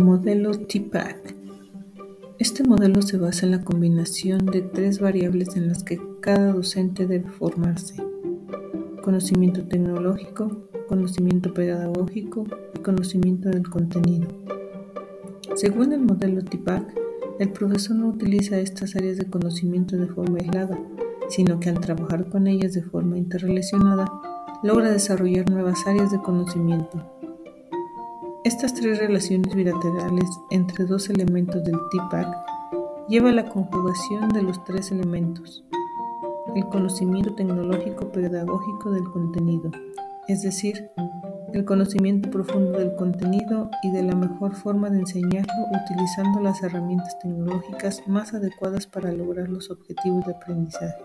Modelo TPACK Este modelo se basa en la combinación de tres variables en las que cada docente debe formarse: conocimiento tecnológico, conocimiento pedagógico y conocimiento del contenido. Según el modelo TPACK, el profesor no utiliza estas áreas de conocimiento de forma aislada, sino que al trabajar con ellas de forma interrelacionada, logra desarrollar nuevas áreas de conocimiento. Estas tres relaciones bilaterales entre dos elementos del TPAC lleva a la conjugación de los tres elementos, el conocimiento tecnológico pedagógico del contenido, es decir, el conocimiento profundo del contenido y de la mejor forma de enseñarlo utilizando las herramientas tecnológicas más adecuadas para lograr los objetivos de aprendizaje.